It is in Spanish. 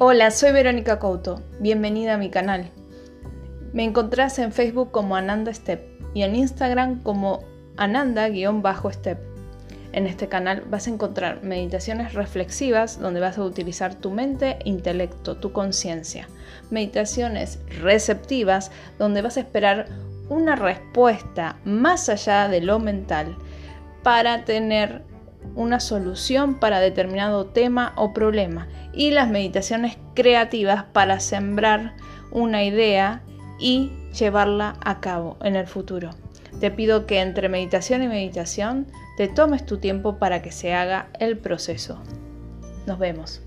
Hola, soy Verónica Couto. Bienvenida a mi canal. Me encontrás en Facebook como Ananda Step y en Instagram como Ananda-Step. En este canal vas a encontrar meditaciones reflexivas donde vas a utilizar tu mente, intelecto, tu conciencia. Meditaciones receptivas donde vas a esperar una respuesta más allá de lo mental para tener una solución para determinado tema o problema y las meditaciones creativas para sembrar una idea y llevarla a cabo en el futuro. Te pido que entre meditación y meditación te tomes tu tiempo para que se haga el proceso. Nos vemos.